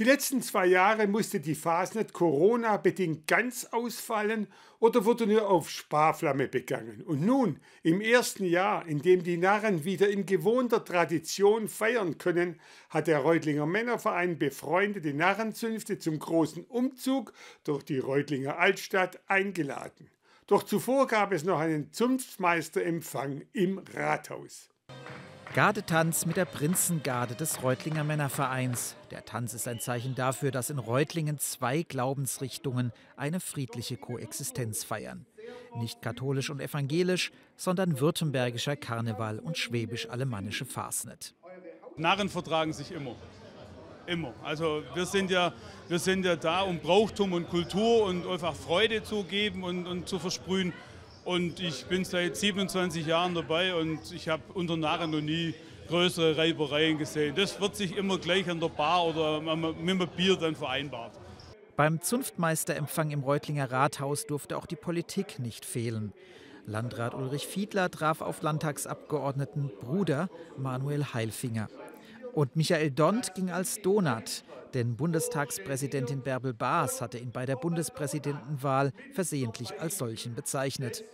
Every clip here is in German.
Die letzten zwei Jahre musste die Fasnet Corona-bedingt ganz ausfallen oder wurde nur auf Sparflamme begangen. Und nun, im ersten Jahr, in dem die Narren wieder in gewohnter Tradition feiern können, hat der Reutlinger Männerverein befreundete Narrenzünfte zum großen Umzug durch die Reutlinger Altstadt eingeladen. Doch zuvor gab es noch einen Zunftmeisterempfang im Rathaus. Gardetanz mit der Prinzengarde des Reutlinger Männervereins. Der Tanz ist ein Zeichen dafür, dass in Reutlingen zwei Glaubensrichtungen eine friedliche Koexistenz feiern. Nicht katholisch und evangelisch, sondern württembergischer Karneval und schwäbisch-alemannische Fasnet. Narren vertragen sich immer. Immer. Also wir sind ja, wir sind ja da, um Brauchtum und Kultur und einfach Freude zu geben und, und zu versprühen. Und ich bin seit 27 Jahren dabei und ich habe unter Narren noch nie größere Reibereien gesehen. Das wird sich immer gleich an der Bar oder mit dem Bier dann vereinbart. Beim Zunftmeisterempfang im Reutlinger Rathaus durfte auch die Politik nicht fehlen. Landrat Ulrich Fiedler traf auf Landtagsabgeordneten Bruder Manuel Heilfinger. Und Michael Dont ging als Donat, denn Bundestagspräsidentin Bärbel Baas hatte ihn bei der Bundespräsidentenwahl versehentlich als solchen bezeichnet.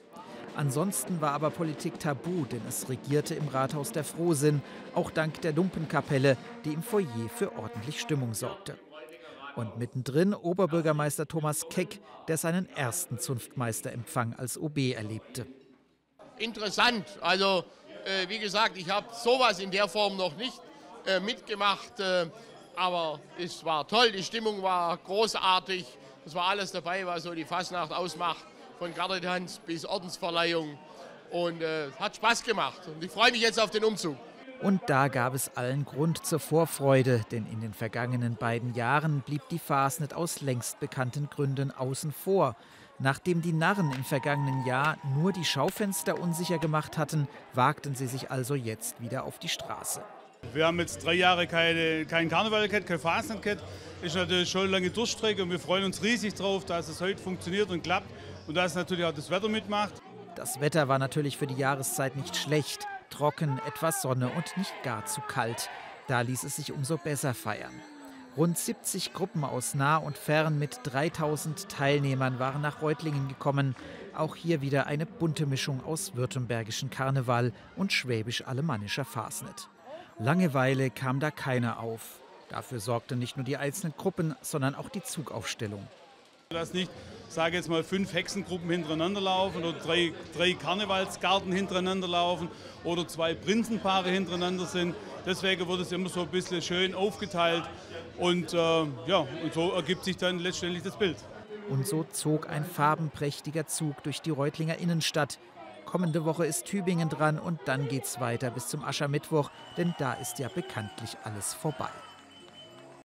Ansonsten war aber Politik tabu, denn es regierte im Rathaus der Frohsinn, auch dank der Lumpenkapelle, die im Foyer für ordentlich Stimmung sorgte. Und mittendrin Oberbürgermeister Thomas Keck, der seinen ersten Zunftmeisterempfang als OB erlebte. Interessant, also äh, wie gesagt, ich habe sowas in der Form noch nicht äh, mitgemacht. Äh, aber es war toll, die Stimmung war großartig. Es war alles dabei, was so die Fasnacht ausmacht, von Gardetanz bis Ordensverleihung. Und äh, hat Spaß gemacht. Und ich freue mich jetzt auf den Umzug. Und da gab es allen Grund zur Vorfreude, denn in den vergangenen beiden Jahren blieb die Fasnet aus längst bekannten Gründen außen vor. Nachdem die Narren im vergangenen Jahr nur die Schaufenster unsicher gemacht hatten, wagten sie sich also jetzt wieder auf die Straße. Wir haben jetzt drei Jahre keine, kein Karneval gehabt, kein Fasnet gehabt. Ist natürlich schon eine lange Durchstrecke und wir freuen uns riesig drauf, dass es heute funktioniert und klappt und dass natürlich auch das Wetter mitmacht. Das Wetter war natürlich für die Jahreszeit nicht schlecht. Trocken, etwas Sonne und nicht gar zu kalt. Da ließ es sich umso besser feiern. Rund 70 Gruppen aus nah und fern mit 3000 Teilnehmern waren nach Reutlingen gekommen. Auch hier wieder eine bunte Mischung aus württembergischen Karneval und schwäbisch-alemannischer Fasnet. Langeweile kam da keiner auf. Dafür sorgten nicht nur die einzelnen Gruppen, sondern auch die Zugaufstellung. Lass nicht, sage jetzt mal, fünf Hexengruppen hintereinander laufen oder drei, drei Karnevalsgarten hintereinander laufen oder zwei Prinzenpaare hintereinander sind. Deswegen wird es immer so ein bisschen schön aufgeteilt und, äh, ja, und so ergibt sich dann letztendlich das Bild. Und so zog ein farbenprächtiger Zug durch die Reutlinger Innenstadt, Kommende Woche ist Tübingen dran und dann geht's weiter bis zum Aschermittwoch, denn da ist ja bekanntlich alles vorbei.